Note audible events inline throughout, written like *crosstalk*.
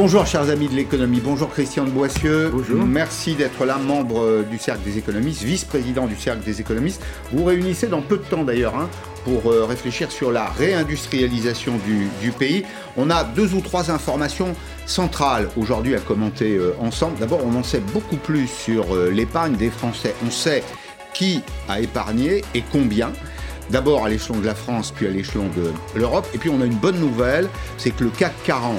Bonjour chers amis de l'économie, bonjour Christian de Boissieu. Bonjour. Merci d'être là, membre euh, du Cercle des économistes, vice-président du Cercle des économistes. Vous vous réunissez dans peu de temps d'ailleurs hein, pour euh, réfléchir sur la réindustrialisation du, du pays. On a deux ou trois informations centrales aujourd'hui à commenter euh, ensemble. D'abord, on en sait beaucoup plus sur euh, l'épargne des Français. On sait qui a épargné et combien. D'abord à l'échelon de la France, puis à l'échelon de l'Europe. Et puis on a une bonne nouvelle, c'est que le CAC 40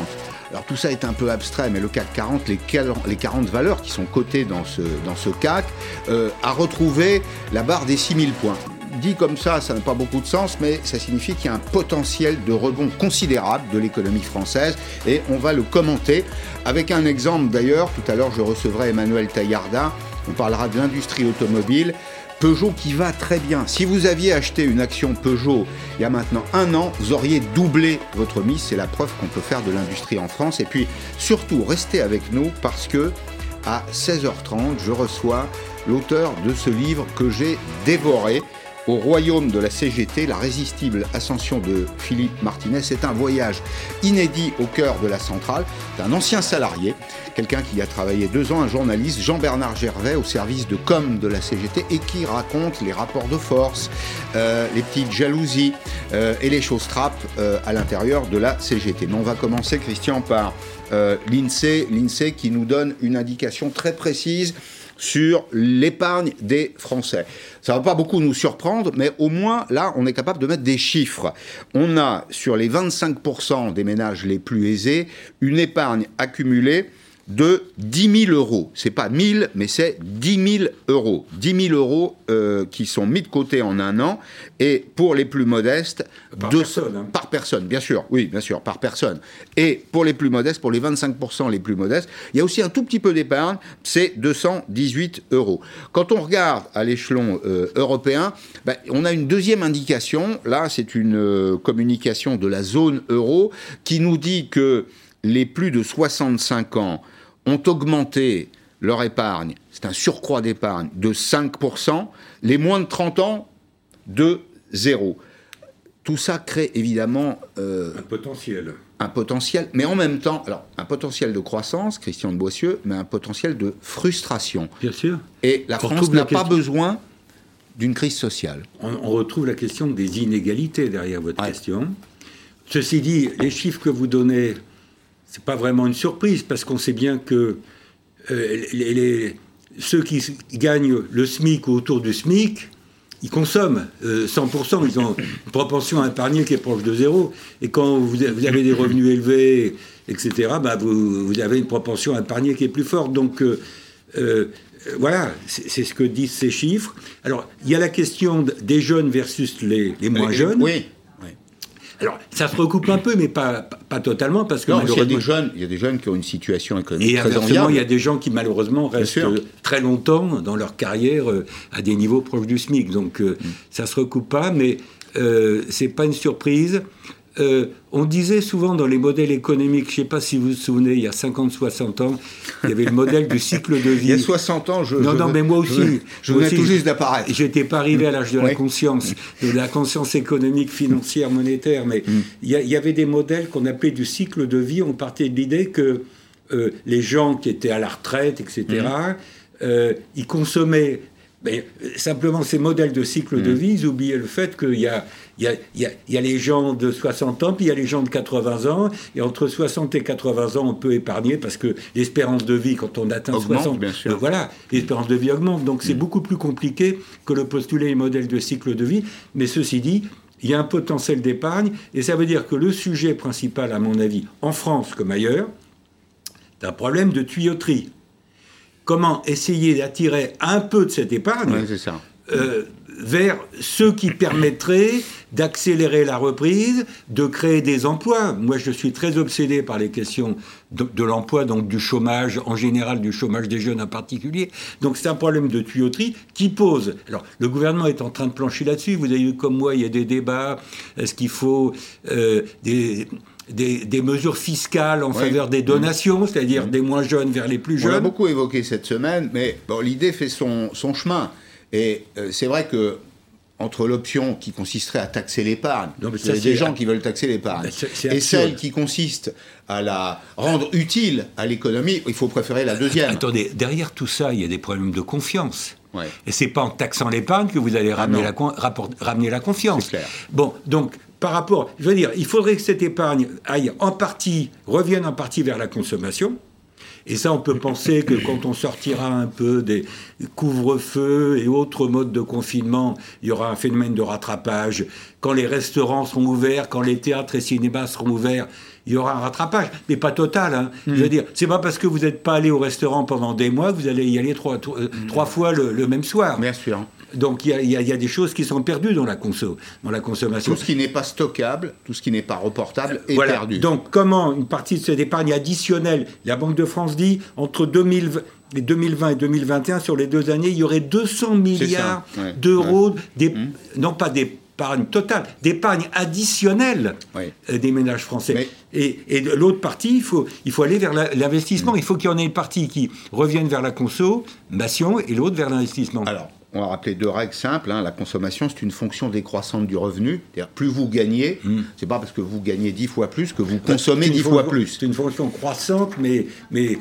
alors tout ça est un peu abstrait, mais le CAC 40, les 40, les 40 valeurs qui sont cotées dans ce, dans ce CAC, euh, a retrouvé la barre des 6000 points. Dit comme ça, ça n'a pas beaucoup de sens, mais ça signifie qu'il y a un potentiel de rebond considérable de l'économie française, et on va le commenter avec un exemple d'ailleurs. Tout à l'heure, je recevrai Emmanuel Taillarda, on parlera de l'industrie automobile. Peugeot qui va très bien. Si vous aviez acheté une action Peugeot il y a maintenant un an, vous auriez doublé votre mise. C'est la preuve qu'on peut faire de l'industrie en France. Et puis surtout, restez avec nous parce que à 16h30, je reçois l'auteur de ce livre que j'ai dévoré. Au royaume de la CGT, la résistible ascension de Philippe Martinez, c'est un voyage inédit au cœur de la centrale d'un ancien salarié, quelqu'un qui a travaillé deux ans, un journaliste, Jean-Bernard Gervais, au service de com de la CGT et qui raconte les rapports de force, euh, les petites jalousies euh, et les choses trappes euh, à l'intérieur de la CGT. Mais on va commencer, Christian, par l'INSEE, l'INSEE qui nous donne une indication très précise sur l'épargne des Français. Ça va pas beaucoup nous surprendre, mais au moins là, on est capable de mettre des chiffres. On a sur les 25% des ménages les plus aisés une épargne accumulée de 10 000 euros. C'est pas 1000, mais c'est 10 000 euros. 10 000 euros euh, qui sont mis de côté en un an. Et pour les plus modestes, Par deux- personne, hein. par personne, bien sûr. Oui, bien sûr, par personne. Et pour les plus modestes, pour les 25% les plus modestes, il y a aussi un tout petit peu d'épargne, c'est 218 euros. Quand on regarde à l'échelon euh, européen, ben, on a une deuxième indication. Là, c'est une euh, communication de la zone euro qui nous dit que les plus de 65 ans ont augmenté leur épargne, c'est un surcroît d'épargne de 5%, les moins de 30 ans de 0. Tout ça crée évidemment euh, Un potentiel. un potentiel, mais en même temps, alors un potentiel de croissance, Christian de Boissieu, mais un potentiel de frustration. Bien sûr. Et la On France n'a pas besoin d'une crise sociale. On, on retrouve la question des inégalités derrière votre Ouais. question. Ceci dit, les chiffres que vous donnez, c'est pas vraiment une surprise parce qu'on sait bien que euh, les, les- ceux qui gagnent le SMIC ou autour du SMIC, ils consomment euh, 100%, ils ont une propension à épargner qui est proche de zéro. Et quand vous, avez des revenus *coughs* élevés, etc., bah vous, vous avez une propension à épargner qui est plus forte. Donc, euh, euh, euh, voilà, c'est ce que disent ces chiffres. Alors, il y a la question des jeunes versus les, les moins Euh, jeunes. Oui. Alors, ça se recoupe un peu, mais pas, pas, pas totalement, parce que Non, qu'il y a des jeunes, il y a des jeunes qui ont une situation économique et très enviable. il y a des gens qui malheureusement restent très longtemps dans leur carrière euh, à des niveaux proches du SMIC. Donc euh, Mm. ça se recoupe pas, mais euh, c'est pas une surprise. Euh, on disait souvent dans les modèles économiques, je ne sais pas si vous vous souvenez, il y a 50-60 ans, il y avait le modèle du cycle de vie. Il y a 60 ans, je. Non, je- non, mais moi je- aussi. Je Moi venais tout juste d'apparaître. J'étais pas arrivé à l'âge de la conscience, de la conscience économique, financière, monétaire, mais Mm. il y, a- il y avait des modèles qu'on appelait du cycle de vie. On partait de l'idée que euh, les gens qui étaient à la retraite, etc., Mm. euh, ils consommaient. Mais euh, simplement, ces modèles de cycle Mm. de vie, ils oubliaient le fait qu'il y a, il y, a, il y, a, il y a les gens de 60 ans, puis il y a les gens de 80 ans, et entre 60 et 80 ans, on peut épargner parce que l'espérance de vie, quand on atteint Augmente, 60, bien sûr. euh, voilà, l'espérance de vie augmente. Donc Mm. c'est beaucoup plus compliqué que le postuler les modèles de cycle de vie. Mais ceci dit, il y a un potentiel d'épargne, et ça veut dire que le sujet principal, à mon avis, en France comme ailleurs, c'est un problème de tuyauterie. Comment essayer d'attirer un peu de cette épargne ça. euh, vers ceux qui permettraient d'accélérer la reprise, de créer des emplois. Moi, je suis très obsédé par les questions de, de l'emploi, donc du chômage en général, du chômage des jeunes en particulier. Donc c'est un problème de tuyauterie qui pose. Alors, le gouvernement est en train de plancher là-dessus. Vous avez vu comme moi, il y a des débats. Est-ce qu'il faut euh, des... Des, des mesures fiscales en Oui. faveur des donations, c'est-à-dire des moins jeunes vers les plus On l'a jeunes. beaucoup évoqué cette semaine, mais bon, l'idée fait son, son chemin. Et euh, c'est vrai que entre l'option qui consisterait à taxer l'épargne, il y a des gens qui veulent taxer l'épargne, et celle qui consiste à la rendre utile à l'économie, il faut préférer la deuxième. Attendez, derrière tout ça, il y a des problèmes de confiance. Ouais. Et c'est pas en taxant l'épargne que vous allez ramener, ah la, ramener la confiance. Clair. Bon, donc par rapport, je veux dire, il faudrait que cette épargne aille en partie, revienne en partie vers la consommation. Et ça, on peut *laughs* penser que quand on sortira un peu des couvre-feux et autres modes de confinement, il y aura un phénomène de rattrapage. Quand les restaurants seront ouverts, quand les théâtres et cinémas seront ouverts, il y aura un rattrapage, mais pas total. Hein. Je veux hmm. dire, c'est pas parce que vous n'êtes pas allé au restaurant pendant des mois que vous allez y aller trois, trois, euh, fois le, le, même soir. Bien sûr. Donc il y, a des choses qui sont perdues dans la, conso, dans la consommation. Tout ce qui n'est pas stockable, tout ce qui n'est pas reportable est perdu. Donc comment une partie de cette épargne additionnelle, la Banque de France dit, entre 2020 et 2021, sur les deux années, il y aurait 200 milliards d'euros, mmh. non pas d'épargne totale, d'épargne additionnelle euh, des ménages français. Et, et, l'autre partie, il faut, il faut aller vers l'investissement. Mmh. Il faut qu'il y en ait une partie qui revienne vers la consommation et l'autre vers l'investissement. Alors, on va rappeler deux règles simples. Hein. La consommation, c'est une fonction décroissante du revenu. C'est-à-dire, plus vous gagnez, hmm. c'est pas parce que vous gagnez dix fois plus que vous consommez dix fois plus. C'est une fonction croissante, mais, mais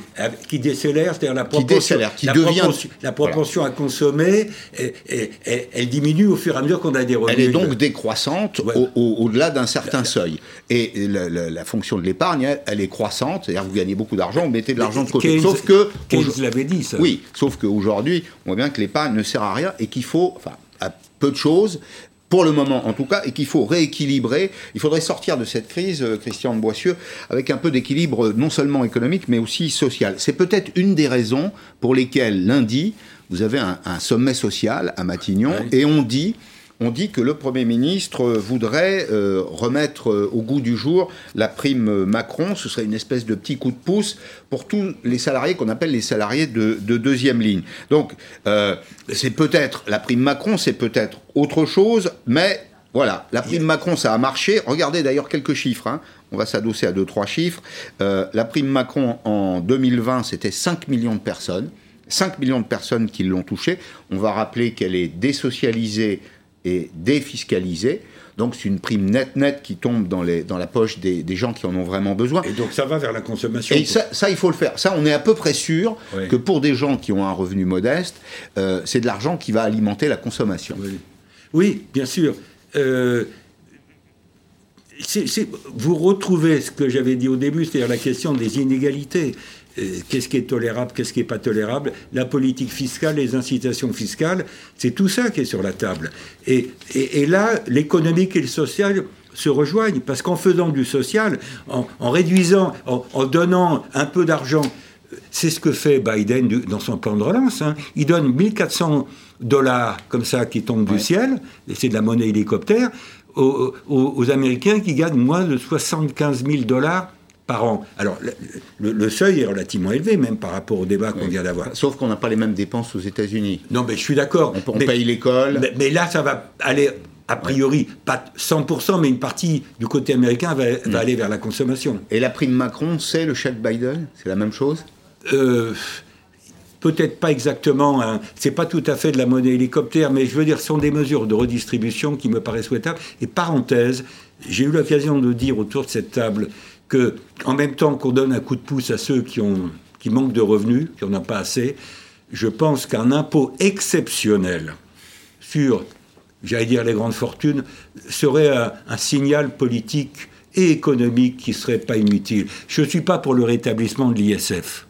qui décélère, c'est-à-dire la proportion, qui décélère, qui devient, la proportion à consommer, elle diminue au fur et à mesure qu'on a des revenus. Elle est donc décroissante au-delà d'un certain seuil. Et la, fonction de l'épargne, elle, est croissante, c'est-à-dire vous gagnez beaucoup d'argent, vous mettez de l'argent de côté. sauf que... Keynes l'avait dit, ça. Oui, sauf qu'aujourd'hui, on voit bien que l'épargne ne sert à rien et qu'il faut, enfin, à peu de choses, pour le moment en tout cas, et qu'il faut rééquilibrer. Il faudrait sortir de cette crise, euh, Christian de Boissieu, avec un peu d'équilibre non seulement économique, mais aussi social. C'est peut-être une des raisons pour lesquelles lundi, vous avez un, sommet social à Matignon, et on dit on dit que le Premier ministre voudrait euh, remettre euh, au goût du jour la prime Macron. Ce serait une espèce de petit coup de pouce pour tous les salariés qu'on appelle les salariés de, deuxième ligne. Donc, euh, c'est peut-être la prime Macron, c'est peut-être autre chose, mais voilà, la prime Macron, ça a marché. Regardez d'ailleurs quelques chiffres. Hein. On va s'adosser à deux, trois chiffres. la prime Macron en 2020, c'était 5 millions de personnes. 5 millions de personnes qui l'ont touchée. On va rappeler qu'elle est désocialisée est défiscalisée. Donc c'est une prime nette nette qui tombe dans, les, dans la poche des, gens qui en ont vraiment besoin. Et donc ça va vers la consommation. Et ça, ça, il faut le faire. Ça, on est à peu près sûr que pour des gens qui ont un revenu modeste, euh, c'est de l'argent qui va alimenter la consommation. Oui, bien sûr. Euh, vous retrouvez ce que j'avais dit au début, c'est-à-dire la question des inégalités. Euh, qu'est-ce qui est tolérable, qu'est-ce qui n'est pas tolérable, la politique fiscale, les incitations fiscales, c'est tout ça qui est sur la table. Et, et, là, l'économique et le social se rejoignent, parce qu'en faisant du social, en, réduisant, en, donnant un peu d'argent, c'est ce que fait Biden dans son plan de relance. Hein. Il donne 1400 dollars comme ça qui tombent du ciel, et c'est de la monnaie hélicoptère, aux, aux Américains qui gagnent moins de 75 000 dollars par an. Alors, le, seuil est relativement élevé, même par rapport au débat qu'on vient d'avoir. Sauf qu'on n'a pas les mêmes dépenses aux États-Unis. Non, mais je suis d'accord. On, paye l'école. Mais, là, ça va aller, a priori, pas 100%, mais une partie du côté américain va, mm. aller vers la consommation. Et la prime Macron, c'est le chèque Biden? C'est la même chose? Euh, Peut-être pas exactement, hein. c'est pas tout à fait de la monnaie hélicoptère, mais je veux dire, ce sont des mesures de redistribution qui me paraissent souhaitables. Et parenthèse, j'ai eu l'occasion de dire autour de cette table que, en même temps qu'on donne un coup de pouce à ceux qui, ont, qui manquent de revenus, qui n'en ont pas assez, je pense qu'un impôt exceptionnel sur, j'allais dire, les grandes fortunes, serait un, signal politique et économique qui serait pas inutile. Je ne suis pas pour le rétablissement de l'ISF.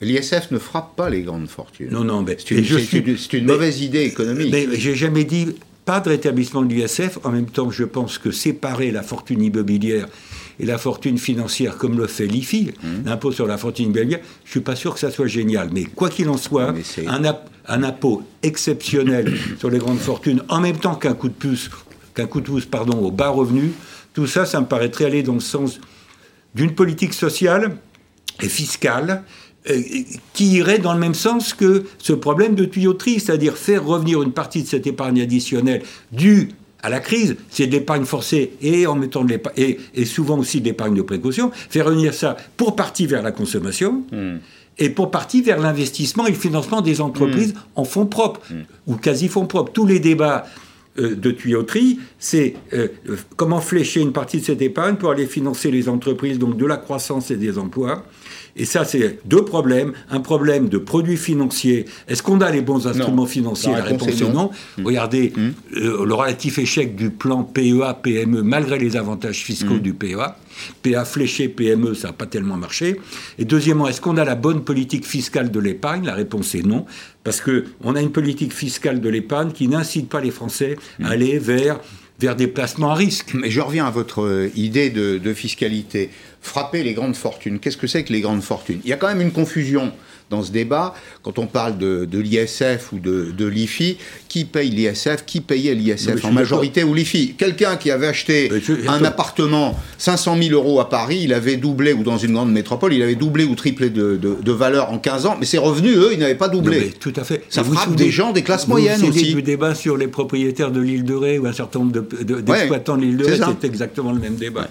L'ISF ne frappe pas les grandes fortunes. Non, non, mais c'est une, mauvaise idée économique. Mais j'ai jamais dit pas de rétablissement de l'ISF. En même temps, je pense que séparer la fortune immobilière et la fortune financière, comme le fait l'IFI, mmh. l'impôt sur la fortune immobilière, je ne suis pas sûr que ça soit génial. Mais quoi qu'il en soit, un, un, impôt exceptionnel *coughs* sur les grandes fortunes, en même temps qu'un coup de pouce, qu'un coup de pouce pardon, aux bas revenus, tout ça, ça me paraîtrait aller dans le sens d'une politique sociale et fiscale euh, qui irait dans le même sens que ce problème de tuyauterie, c'est-à-dire faire revenir une partie de cette épargne additionnelle due à la crise, c'est de l'épargne forcée et en mettant de et, et, souvent aussi de l'épargne de précaution, faire revenir ça pour partie vers la consommation. Hmm. Et pour partie vers l'investissement et le financement des entreprises hmm. en fonds propres, hmm. ou quasi fonds propres. Tous les débats euh, de tuyauterie, c'est euh, comment flécher une partie de cette épargne pour aller financer les entreprises, donc de la croissance et des emplois. Et ça, c'est deux problèmes. Un problème de produits financiers. Est-ce qu'on a les bons instruments financiers La réponse, est non. Mmh. Regardez mmh. le relatif échec du plan PEA-PME, malgré les avantages fiscaux mmh. du PEA. PA fléché, PME, ça n'a pas tellement marché. Et deuxièmement, est-ce qu'on a la bonne politique fiscale de l'épargne La réponse est non, parce qu'on a une politique fiscale de l'épargne qui n'incite pas les Français à aller vers vers des placements à risque. Mais je reviens à votre euh, idée de, de fiscalité. Frapper les grandes fortunes. Qu'est-ce que c'est que les grandes fortunes? Il y a quand même une confusion dans ce débat, quand on parle de, l'ISF ou de, l'IFI, qui paye l'ISF, qui payait l'ISF en majorité ou l'IFI Quelqu'un qui avait acheté un appartement 500 000 euros à Paris, il avait doublé, ou dans une grande métropole, il avait doublé ou triplé de, valeur en 15 ans, mais ses revenus, eux, ils n'avaient pas doublé. tout à fait. Ça frappe des gens des classes moyennes aussi. du débat sur les propriétaires de l'île de Ré ou un certain nombre d'exploitants de, l'île de Ré, c'est exactement le même débat.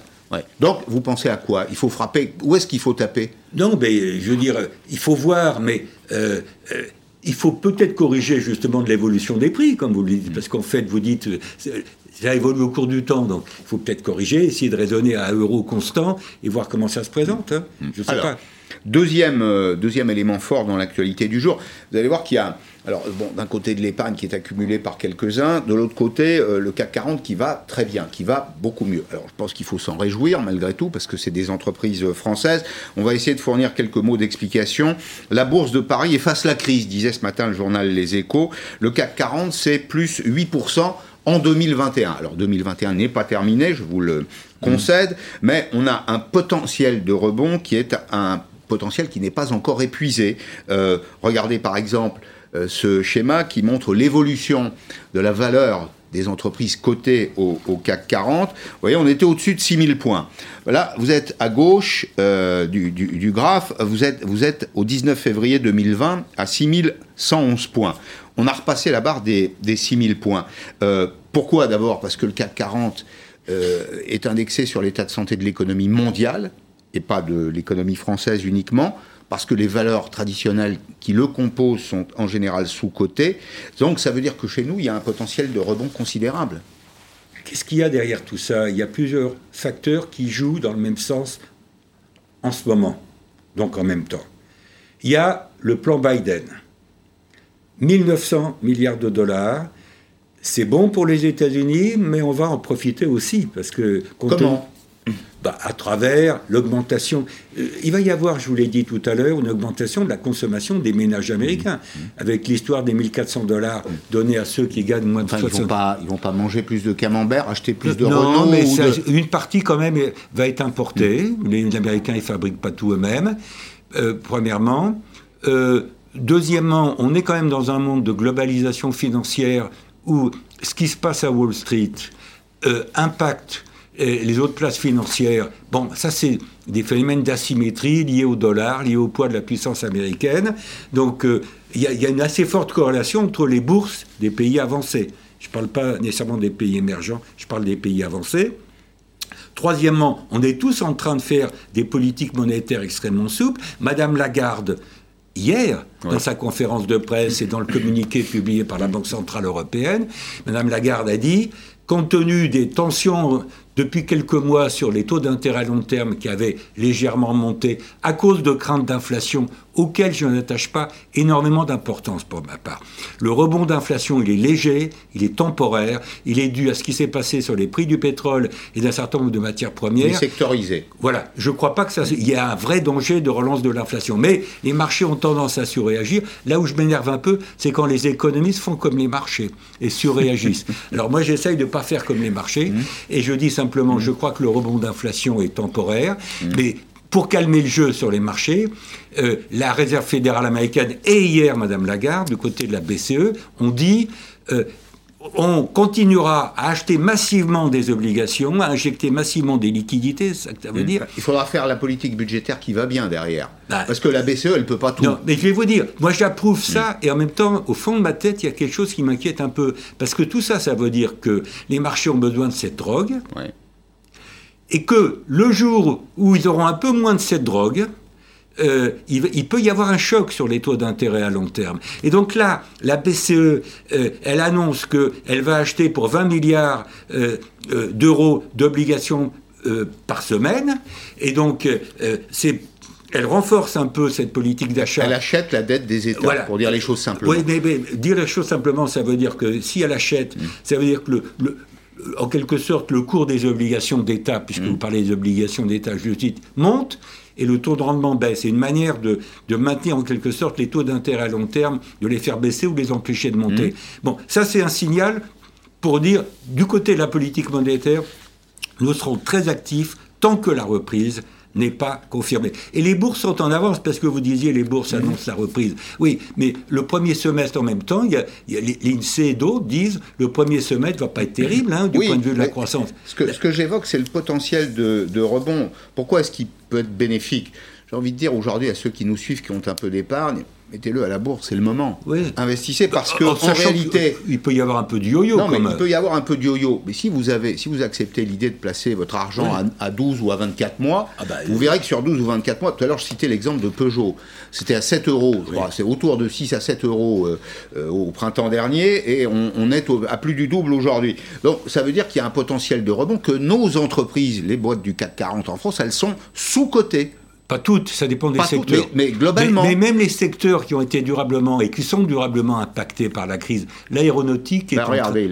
Donc, vous pensez à quoi? Il faut frapper. Où est-ce qu'il faut taper? Non, mais je veux dire, il faut voir, mais euh, euh, il faut peut-être corriger justement de l'évolution des prix, comme vous le dites, parce qu'en fait, vous dites, euh, ça évolue au cours du temps, donc il faut peut-être corriger, essayer de raisonner à euro constant et voir comment ça se présente. Hein. Je sais pas. Deuxième, deuxième élément fort dans l'actualité du jour, vous allez voir qu'il y a alors, bon, d'un côté de l'épargne qui est accumulée par quelques-uns, de l'autre côté, euh, le CAC 40 qui va très bien, qui va beaucoup mieux. Alors, je pense qu'il faut s'en réjouir malgré tout, parce que c'est des entreprises euh, françaises. On va essayer de fournir quelques mots d'explication. La bourse de Paris efface la crise, disait ce matin le journal Les Échos. Le CAC 40, c'est plus 8% en 2021. Alors 2021 n'est pas terminé, je vous le concède, mais on a un potentiel de rebond qui est un potentiel qui n'est pas encore épuisé. Euh, regardez par exemple euh, ce schéma qui montre l'évolution de la valeur des entreprises cotées au, CAC 40. Vous voyez, on était au-dessus de 6000 points. Là, vous êtes à gauche euh, du, graphe, vous êtes, vous êtes au 19 février 2020 à 6111 points. On a repassé la barre des, des 6000 points. Pourquoi D'abord? Parce que le CAC 40 est indexé sur l'état de santé de l'économie mondiale et pas de l'économie française uniquement parce que les valeurs traditionnelles qui le composent sont en général sous-cotées. Donc ça veut dire que chez nous, il y a un potentiel de rebond considérable. Qu'est-ce qu'il y a derrière tout ça? Il y a plusieurs facteurs qui jouent dans le même sens en ce moment, donc en même temps. Il y a le plan Biden. 1900 milliards de dollars. C'est bon pour les États-Unis, mais on va en profiter aussi parce que comment? Bah, à travers l'augmentation. Euh, il va y avoir, je vous l'ai dit tout à l'heure, une augmentation de la consommation des ménages américains, mmh. Mmh. avec l'histoire des 1400 dollars donnés à ceux qui gagnent moins de 60 Ils vont pas, ils vont pas manger plus de camembert, acheter plus de non, mais une partie quand même va être importée. Mmh. Les Américains, ils fabriquent pas tout eux-mêmes. Euh, premièrement. Euh, deuxièmement, on est quand même dans un monde de globalisation financière où ce qui se passe à Wall Street impacte les autres places financières, bon, ça c'est des phénomènes d'asymétrie liés au dollar, liés au poids de la puissance américaine. Donc euh, il y, a une assez forte corrélation entre les bourses des pays avancés. Je ne parle pas nécessairement des pays émergents, je parle des pays avancés. Troisièmement, on est tous en train de faire des politiques monétaires extrêmement souples. Madame Lagarde, hier, dans sa conférence de presse et dans le communiqué publié par la Banque Centrale Européenne, Madame Lagarde a dit compte tenu des tensions depuis quelques mois sur les taux d'intérêt à long terme qui avaient légèrement monté à cause de craintes d'inflation auxquelles je n'attache pas énormément d'importance pour ma part. Le rebond d'inflation, il est léger, il est temporaire, il est dû à ce qui s'est passé sur les prix du pétrole et d'un certain nombre de matières premières. Il est sectorisé. Voilà, je ne crois pas que ça... Il y a un vrai danger de relance de l'inflation. Mais les marchés ont tendance à surréagir. Là où je m'énerve un peu, c'est quand les économistes font comme les marchés et surréagissent. *laughs* Alors moi, j'essaye de ne pas faire comme les marchés mmh. et je dis simplement simplement, je crois que le rebond d'inflation est temporaire, mm. mais pour calmer le jeu sur les marchés, euh, la Réserve fédérale américaine et hier Madame Lagarde, du côté de la BCE, ont dit euh, on continuera à acheter massivement des obligations, à injecter massivement des liquidités, c'est ça que ça veut mm. dire. Il faudra faire la politique budgétaire qui va bien derrière. Bah, Parce que la BCE, elle ne peut pas tout. Non, mais je vais vous dire, moi j'approuve ça, mm. et en même temps, au fond de ma tête, il y a quelque chose qui m'inquiète un peu. Parce que tout ça, ça veut dire que les marchés ont besoin de cette drogue, et que le jour où ils auront un peu moins de cette drogue, euh, il, peut y avoir un choc sur les taux d'intérêt à long terme. Et donc là, la BCE, euh, elle annonce qu'elle va acheter pour 20 milliards euh, d'euros d'obligations par semaine. Et donc, c'est elle renforce un peu cette politique d'achat. Elle achète la dette des États, pour dire les choses simplement. Oui, mais, dire les choses simplement, ça veut dire que si elle achète, mm. ça veut dire que le, en quelque sorte, le cours des obligations d'État, puisque mm. vous parlez des obligations d'État, je le cite, monte et le taux de rendement baisse. C'est une manière de, maintenir en quelque sorte les taux d'intérêt à long terme, de les faire baisser ou les empêcher de monter. Mmh. Bon, ça c'est un signal pour dire, du côté de la politique monétaire, nous serons très actifs tant que la reprise n'est pas confirmé. Et les bourses sont en avance, parce que vous disiez les bourses annoncent la reprise. Oui, mais le premier semestre en même temps, il y a, l'INSEE et d'autres disent le premier semestre ne va pas être terrible hein, du point de vue de la croissance. Ce que, ce que j'évoque, c'est le potentiel de, de rebond. Pourquoi est-ce qu'il peut être bénéfique? J'ai envie de dire aujourd'hui à ceux qui nous suivent, qui ont un peu d'épargne, mettez-le à la bourse, c'est le moment. Investissez parce que en, réalité, il peut y avoir un peu de yo-yo. Non, mais il peut y avoir un peu de yo-yo. Mais si vous avez, si vous acceptez l'idée de placer votre argent à, 12 ou à 24 mois, ah bah, vous verrez que sur 12 ou 24 mois, tout à l'heure je citais l'exemple de Peugeot, c'était à 7 euros, c'est autour de 6 à 7 euros euh, euh, au printemps dernier, et on, est à plus du double aujourd'hui. Donc ça veut dire qu'il y a un potentiel de rebond que nos entreprises, les boîtes du CAC 40 en France, elles sont sous-cotées. Pas toutes, ça dépend des secteurs. mais, globalement. Mais, même les secteurs qui ont été durablement et qui sont durablement impactés par la crise, l'aéronautique, bah,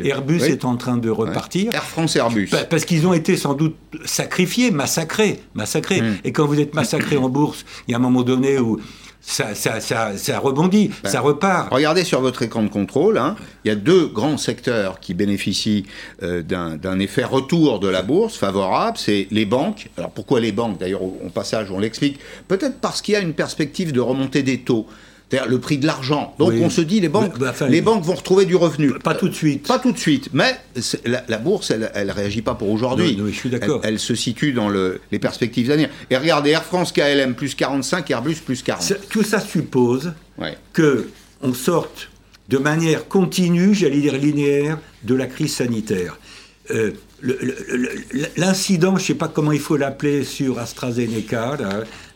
Airbus est en train de repartir. Air France Airbus. Parce qu'ils ont été sans doute sacrifiés, massacrés. massacrés. Hmm. Et quand vous êtes massacré en bourse, il y a un moment donné où ça, ça, ça, ça rebondit, ben, ça repart. Regardez sur votre écran de contrôle, hein, il y a deux grands secteurs qui bénéficient euh, d'un effet retour de la bourse favorable, c'est les banques. Alors pourquoi les banques? D'ailleurs, au, au passage, on l'explique. Peut-être parce qu'il y a une perspective de remontée des taux c'est-à-dire le prix de l'argent. Donc on se dit les banques, bah, les banques vont retrouver du revenu. Pas tout de suite. Pas tout de suite. Mais la, bourse, elle, elle réagit pas pour aujourd'hui. je suis d'accord. Elle, se situe dans le, les perspectives d'avenir. Et regardez Air France, KLM plus 45, Airbus plus 40. Tout ça suppose que on sorte de manière continue, j'allais dire linéaire, de la crise sanitaire. Euh, l'incident, je ne sais pas comment il faut l'appeler, sur AstraZeneca,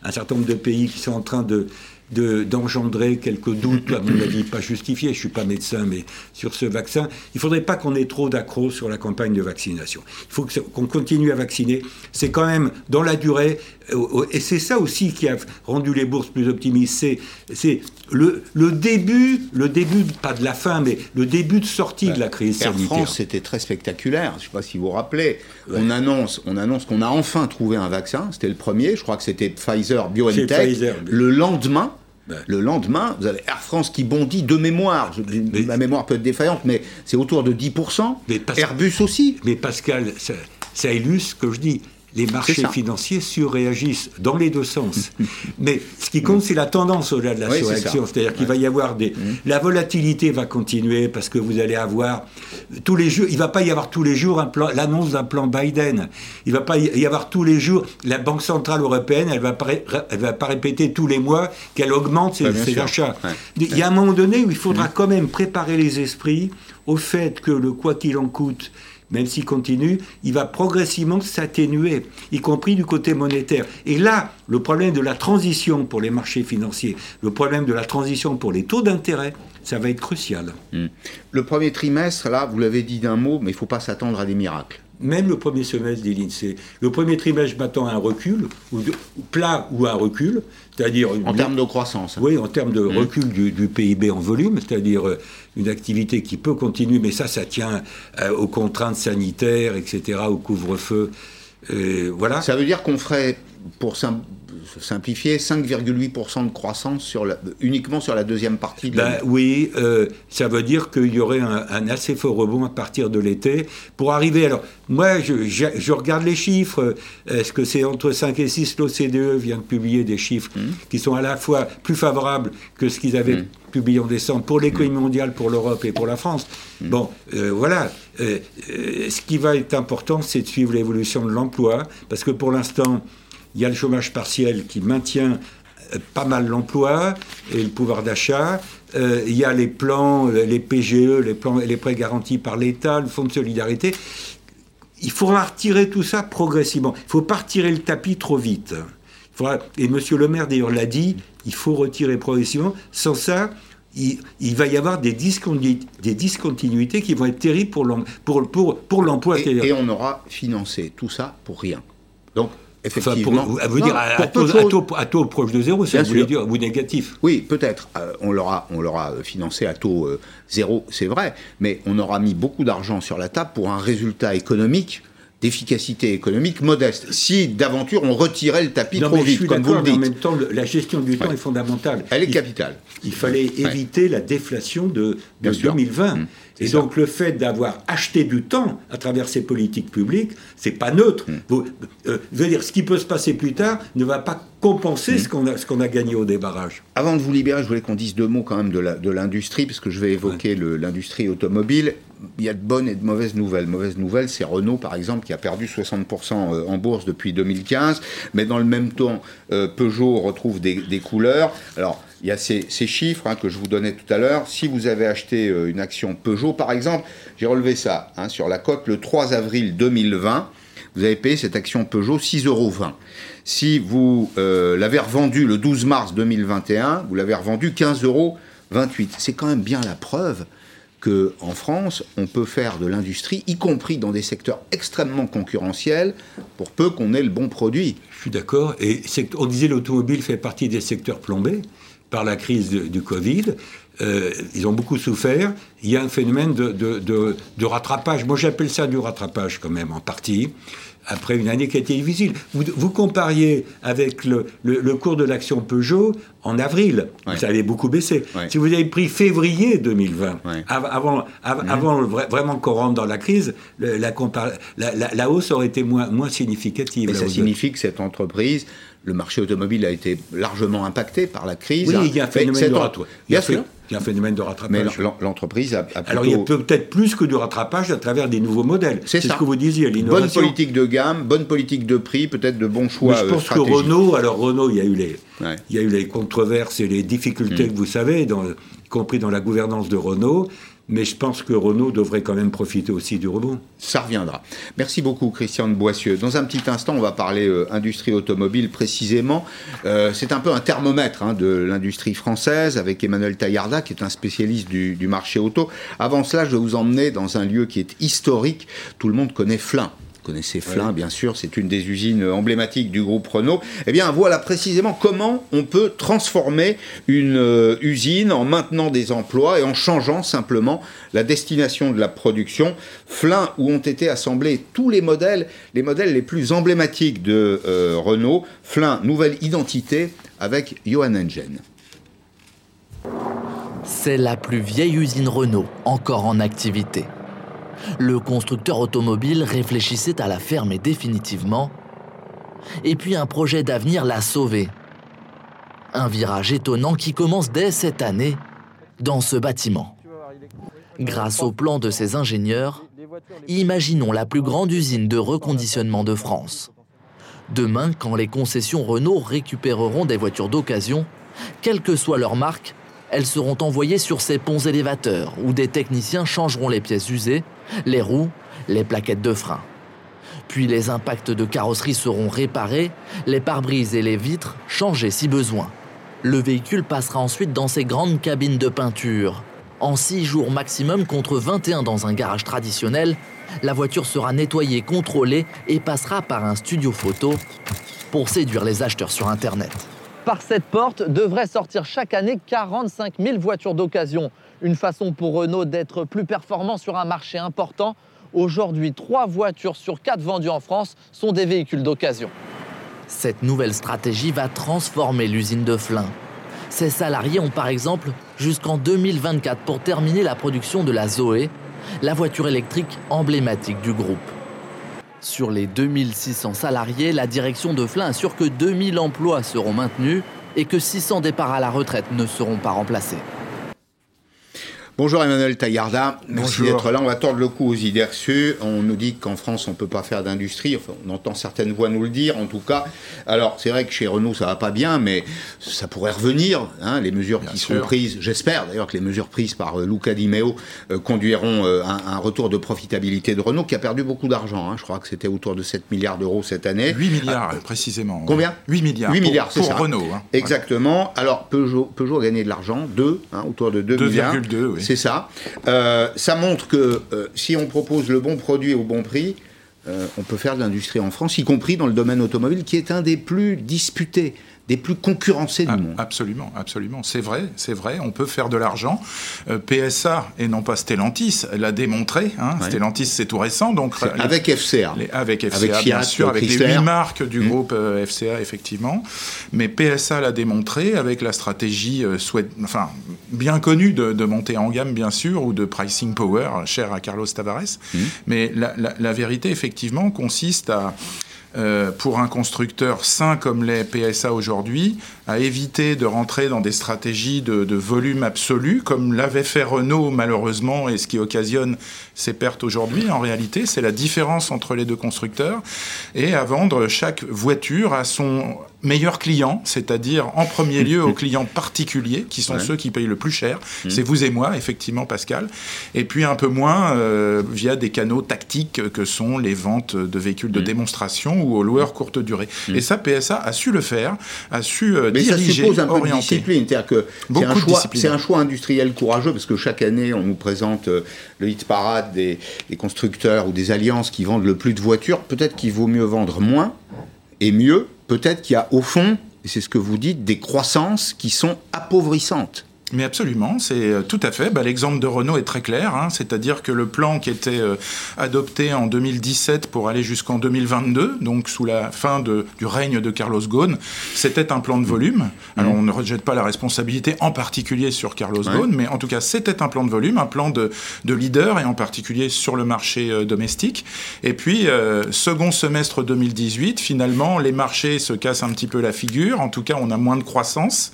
un certain nombre de pays qui sont en train de, d'engendrer quelques doutes, à mon avis, pas justifiés, je ne suis pas médecin, mais sur ce vaccin, il ne faudrait pas qu'on ait trop d'accros sur la campagne de vaccination. Il faut qu'on continue à vacciner. C'est quand même dans la durée, euh, et c'est ça aussi qui a rendu les bourses plus optimistes, c'est le, le, début, le début, pas de la fin, mais le début de sortie de la crise Air sanitaire. France, c'était très spectaculaire. Je ne sais pas si vous vous rappelez. On annonce, on annonce qu'on a enfin trouvé un vaccin. C'était le premier. Je crois que c'était Pfizer BioNTech. Le lendemain, le lendemain, vous avez Air France qui bondit de mémoire. ma mémoire peut être défaillante, mais c'est autour de 10%. Airbus aussi. Mais Pascal, ça, ça illustre ce que je dis les marchés financiers surréagissent dans les deux sens. *laughs* Mais ce qui compte, c'est la tendance au-delà de la surréaction. C'est-à-dire qu'il va y avoir des. Mmh. La volatilité va continuer parce que vous allez avoir tous les jours. Il ne va pas y avoir tous les jours l'annonce d'un plan Biden. Il ne va pas y avoir tous les jours. La Banque Centrale Européenne, elle ne va, pas, va pas répéter tous les mois qu'elle augmente ses, achats. Il y a un moment donné où il faudra mmh. quand même préparer les esprits au fait que le quoi qu'il en coûte même s'il continue, il va progressivement s'atténuer, y compris du côté monétaire. Et là, le problème de la transition pour les marchés financiers, le problème de la transition pour les taux d'intérêt, ça va être crucial. Hmm. Le premier trimestre, là, vous l'avez dit d'un mot, mais il ne faut pas s'attendre à des miracles même le premier semestre des l'INSEE. Le premier trimestre, je m'attends à un recul, ou, plat ou à un recul, c'est-à-dire... En termes de croissance. Oui, en termes de mmh. recul du, PIB en volume, c'est-à-dire euh, une activité qui peut continuer, mais ça, ça tient euh, aux contraintes sanitaires, etc., au couvre-feu. Euh, voilà. Ça veut dire qu'on ferait, pour simplifier, 5,8% de croissance sur uniquement sur la deuxième partie de ben, Oui, euh, ça veut dire qu'il y aurait un, assez fort rebond à partir de l'été pour arriver. Alors, moi, je, regarde les chiffres. Est-ce que c'est entre 5 et 6 L'OCDE vient de publier des chiffres mmh. qui sont à la fois plus favorables que ce qu'ils avaient mmh. publié en décembre pour l'économie mmh. mondiale, pour l'Europe et pour la France. Bon, euh, voilà. Euh, ce qui va être important, c'est de suivre l'évolution de l'emploi, parce que pour l'instant, il y a le chômage partiel qui maintient euh, pas mal l'emploi et le pouvoir d'achat. Euh, il y a les plans, euh, les PGE, les, plans, les prêts garantis par l'État, le fonds de solidarité. Il faudra retirer tout ça progressivement. Il ne faut pas retirer le tapis trop vite. et M. Le Maire d'ailleurs l'a dit, il faut retirer progressivement. Sans ça, il, va y avoir des, des, discontinuités qui vont être terribles pour l'emploi. et, et on aura financé tout ça pour rien. Donc, Effectivement. Enfin, pour, vous dire, à, taux, proche de zéro, ça voulait dire, ou négatif Oui, peut-être. Euh, on l'aura euh, financé à taux euh, zéro, c'est vrai, mais on aura mis beaucoup d'argent sur la table pour un résultat économique d'efficacité économique modeste. Si d'aventure on retirait le tapis trop vite, comme vous le dites. en même temps, la gestion du temps est fondamentale. Elle est capitale. Il, fallait éviter la déflation de, 2020. Mmh. Et donc le fait d'avoir acheté du temps à travers ces politiques publiques, c'est pas neutre. Mmh. Euh, je veux dire, ce qui peut se passer plus tard ne va pas compenser mmh. ce qu'on a, ce qu'on a gagné au débarrage. Avant de vous libérer, je voulais qu'on dise deux mots quand même de l'industrie, parce que je vais évoquer l'industrie automobile il y a de bonnes et de mauvaises nouvelles. Mauvaise nouvelle, c'est Renault, par exemple, qui a perdu 60% euh, en bourse depuis 2015, mais dans le même temps, euh, Peugeot retrouve des, couleurs. Alors, il y a ces, chiffres hein, que je vous donnais tout à l'heure. Si vous avez acheté euh, une action Peugeot, par exemple, j'ai relevé ça hein, sur la cote le 3 avril 2020, vous avez payé cette action Peugeot 6,20 euros. Si vous l'avez revendue le 12 mars 2021, vous l'avez revendue 15,28 euros. C'est quand même bien la preuve qu'en France, on peut faire de l'industrie, y compris dans des secteurs extrêmement concurrentiels, pour peu qu'on ait le bon produit. Je suis d'accord. Et on disait l'automobile fait partie des secteurs plombés par la crise du Covid. Euh, ils ont beaucoup souffert. Il y a un phénomène de, de rattrapage. Moi, j'appelle ça du rattrapage quand même, en partie après une année qui a été difficile. Vous, compariez avec le, cours de l'action Peugeot en avril, ça avait beaucoup baissé. Si vous avez pris février 2020, avant, avant vraiment qu'on rentre dans la crise, la, la, hausse aurait été moins, moins significative. Mais ça signifie que cette entreprise le marché automobile a été largement impacté par la crise. Oui, il y a un phénomène de rattrapage. Bien sûr. Il y a un phénomène de rattrapage. Mais l'entreprise a, plutôt... Alors il y a peut-être plus que du rattrapage à travers des nouveaux modèles. C'est ce que vous disiez. Bonne politique de gamme, bonne politique de prix, peut-être de bons choix Mais je pense que Renault, alors Renault, il y a eu les, il y a eu les controverses et les difficultés mm. que vous savez, dans, y compris dans la gouvernance de Renault. Mais je pense que Renault devrait quand même profiter aussi du rebond. Ça reviendra. Merci beaucoup, Christian de Boissieu. Dans un petit instant, on va parler euh, industrie automobile précisément. Euh, c'est un peu un thermomètre hein, de l'industrie française avec Emmanuel Taillarda, qui est un spécialiste du, marché auto. Avant cela, je vais vous emmener dans un lieu qui est historique. Tout le monde connaît Flins connaissez Flin, bien sûr, c'est une des usines emblématiques du groupe Renault. Eh bien, voilà précisément comment on peut transformer une euh, usine en maintenant des emplois et en changeant simplement la destination de la production. Flin, où ont été assemblés tous les modèles, les modèles les plus emblématiques de euh, Renault. Flin, nouvelle identité avec Johan Engen. C'est la plus vieille usine Renault encore en activité le constructeur automobile réfléchissait à la fermer définitivement. Et puis un projet d'avenir l'a sauvé. Un virage étonnant qui commence dès cette année dans ce bâtiment. Grâce au plan de ses ingénieurs, imaginons la plus grande usine de reconditionnement de France. Demain, quand les concessions Renault récupéreront des voitures d'occasion, quelle que soit leur marque, elles seront envoyées sur ces ponts élévateurs où des techniciens changeront les pièces usées, les roues, les plaquettes de frein. Puis les impacts de carrosserie seront réparés, les pare-brises et les vitres changés si besoin. Le véhicule passera ensuite dans ces grandes cabines de peinture. En 6 jours maximum contre 21 dans un garage traditionnel, la voiture sera nettoyée, contrôlée et passera par un studio photo pour séduire les acheteurs sur Internet. Par cette porte devraient sortir chaque année 45 000 voitures d'occasion. Une façon pour Renault d'être plus performant sur un marché important. Aujourd'hui, 3 voitures sur 4 vendues en France sont des véhicules d'occasion. Cette nouvelle stratégie va transformer l'usine de Flins. Ses salariés ont par exemple jusqu'en 2024 pour terminer la production de la Zoé, la voiture électrique emblématique du groupe. Sur les 2600 salariés, la direction de Flin assure que 2000 emplois seront maintenus et que 600 départs à la retraite ne seront pas remplacés. Bonjour Emmanuel Taillarda, merci d'être là. On va tordre le cou aux idées reçues. On nous dit qu'en France, on ne peut pas faire d'industrie. Enfin, on entend certaines voix nous le dire, en tout cas. Alors, c'est vrai que chez Renault, ça va pas bien, mais ça pourrait revenir. hein, les mesures Bien qui sûr. sont prises, j'espère d'ailleurs que les mesures prises par euh, Luca Di Meo euh, conduiront euh, un, un retour de profitabilité de Renault, qui a perdu beaucoup d'argent. hein. Je crois que c'était autour de 7 milliards d'euros cette année. 8 milliards, précisément. Combien? 8 milliards. 8 pour- milliards, c'est pour. Renault. hein. Exactement. Alors Peugeot, Peugeot a gagné de l'argent, 2, autour de 2 milliards. 2,2, oui. C'est ça. Euh, ça montre que euh, si on propose le bon produit au bon prix, euh, on peut faire de l'industrie en France, y compris dans le domaine automobile, qui est un des plus disputés, des plus concurrencés du Ah, monde. Absolument, absolument. C'est vrai, c'est vrai. On peut faire de l'argent. Euh, PSA et non pas Stellantis l'a démontré. hein. Ouais. Stellantis, c'est tout récent, donc les- Avec FCA. les- avec FCA, Avec bien Fiat, sûr, avec Chrysler. les huit marques du Mm. groupe euh, FCA, effectivement. Mais PSA l'a démontré avec la stratégie euh, souhait- enfin, bien connue de, de monter en gamme, bien sûr, ou de pricing power, cher à Carlos Tavares. Mm. Mais la, la- la vérité, effectivement, consiste à, euh, pour un constructeur sain comme les PSA aujourd'hui, à éviter de rentrer dans des stratégies de, de volume absolu, comme l'avait fait Renault malheureusement, et ce qui occasionne ces pertes aujourd'hui. En réalité, c'est la différence entre les deux constructeurs, et à vendre chaque voiture à son meilleur client, c'est-à-dire en premier lieu aux clients particuliers, qui sont Ouais. ceux qui payent le plus cher. C'est vous et moi, effectivement, Pascal. Et puis un peu moins euh, via des canaux tactiques que sont les ventes de véhicules de démonstration ou aux loueurs courte durée. Et ça, PSA a su le faire, a su euh, Mais ça suppose un peu de orienter. discipline. C'est-à-dire que c'est Beaucoup un, de choix, discipline. c'est un choix industriel courageux parce que chaque année, on nous présente euh, le hit parade des, des constructeurs ou des alliances qui vendent le plus de voitures. Peut-être qu'il vaut mieux vendre moins et mieux. Peut-être qu'il y a au fond, et c'est ce que vous dites, des croissances qui sont appauvrissantes. Mais absolument, c'est euh, tout à fait. Bah, L'exemple de Renault est très clair, hein, c'est-à-dire que le plan qui était euh, adopté en 2017 pour aller jusqu'en 2022, donc sous la fin de- du règne de Carlos Ghosn, c'était un plan de volume. Alors on ne rejette pas la responsabilité en particulier sur Carlos Ouais. Ghosn, mais en tout cas c'était un plan de volume, un plan de, de leader et en particulier sur le marché euh, domestique. Et puis euh, second semestre 2018, finalement les marchés se cassent un petit peu la figure. En tout cas, on a moins de croissance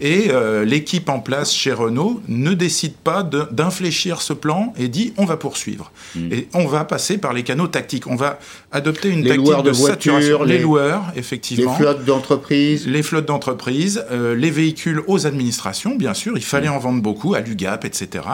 et l'équipe en place chez Renault ne décide pas d'infléchir ce plan et dit on va poursuivre. Mm. Et on va passer par les canaux tactiques. On va adopter une Les tactique loueurs de de, saturation. les, les- loueurs, Les effectivement. flottes d'entreprises. Les flottes d'entreprise, euh, les véhicules aux administrations, bien sûr, il fallait en vendre beaucoup, à l'UGAP, etc.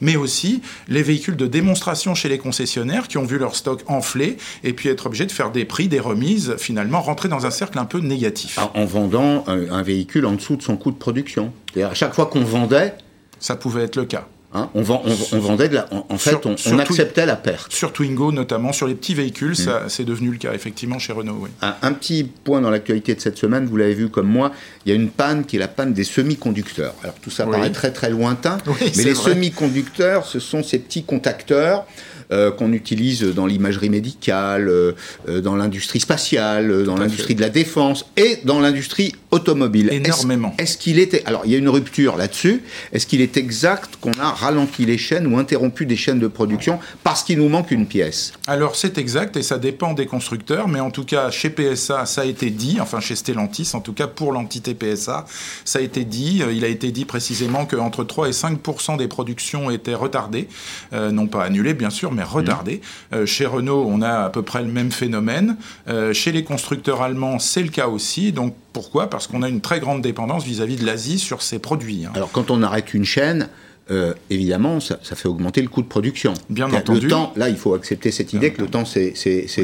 Mais aussi les véhicules de démonstration chez les concessionnaires qui ont vu leur stock enfler et puis être obligés de faire des prix, des remises, finalement rentrer dans un cercle un peu négatif. en en vendant un, un véhicule en dessous de son coût de production. C'est-à-dire, à chaque fois qu'on vendait, Ça pouvait être le cas. hein, on, vend- on- on vendait de la, en, en fait, Sur- on, acceptait la perte. Sur Twingo, notamment, sur les petits véhicules, Mm. ça c'est devenu le cas, effectivement, chez Renault. Oui. Un, un petit point dans l'actualité de cette semaine, vous l'avez vu comme moi, il y a une panne qui est la panne des semi-conducteurs. Alors tout ça Oui. paraît très très lointain, Oui, mais les semi-conducteurs, ce sont ces petits contacteurs euh, qu'on utilise dans l'imagerie médicale, euh, euh, dans l'industrie spatiale, dans l'industrie de la défense et dans l'industrie automobile. Énormément. Est-ce qu'il était alors il y a une rupture là-dessus Est-ce qu'il est exact qu'on a ralenti les chaînes ou interrompu des chaînes de production parce qu'il nous manque une pièce? Alors c'est exact et ça dépend des constructeurs, mais en tout cas chez PSA ça a été dit, enfin chez Stellantis en tout cas pour l'entité PSA, ça a été dit, il a été dit précisément qu'entre 3 et 5 des productions étaient retardées, euh, non pas annulées bien sûr, mais retardées. Euh, chez Renault on a à peu près le même phénomène, Euh, chez les constructeurs allemands c'est le cas aussi, donc pourquoi? Parce qu'on a une très grande dépendance vis-à-vis de l'Asie sur ces produits. hein. Alors quand on arrête une chaîne, euh, évidemment, ça, ça fait augmenter le coût de production. Bien Le entendu. temps, là, il faut accepter cette idée que le temps, c'est-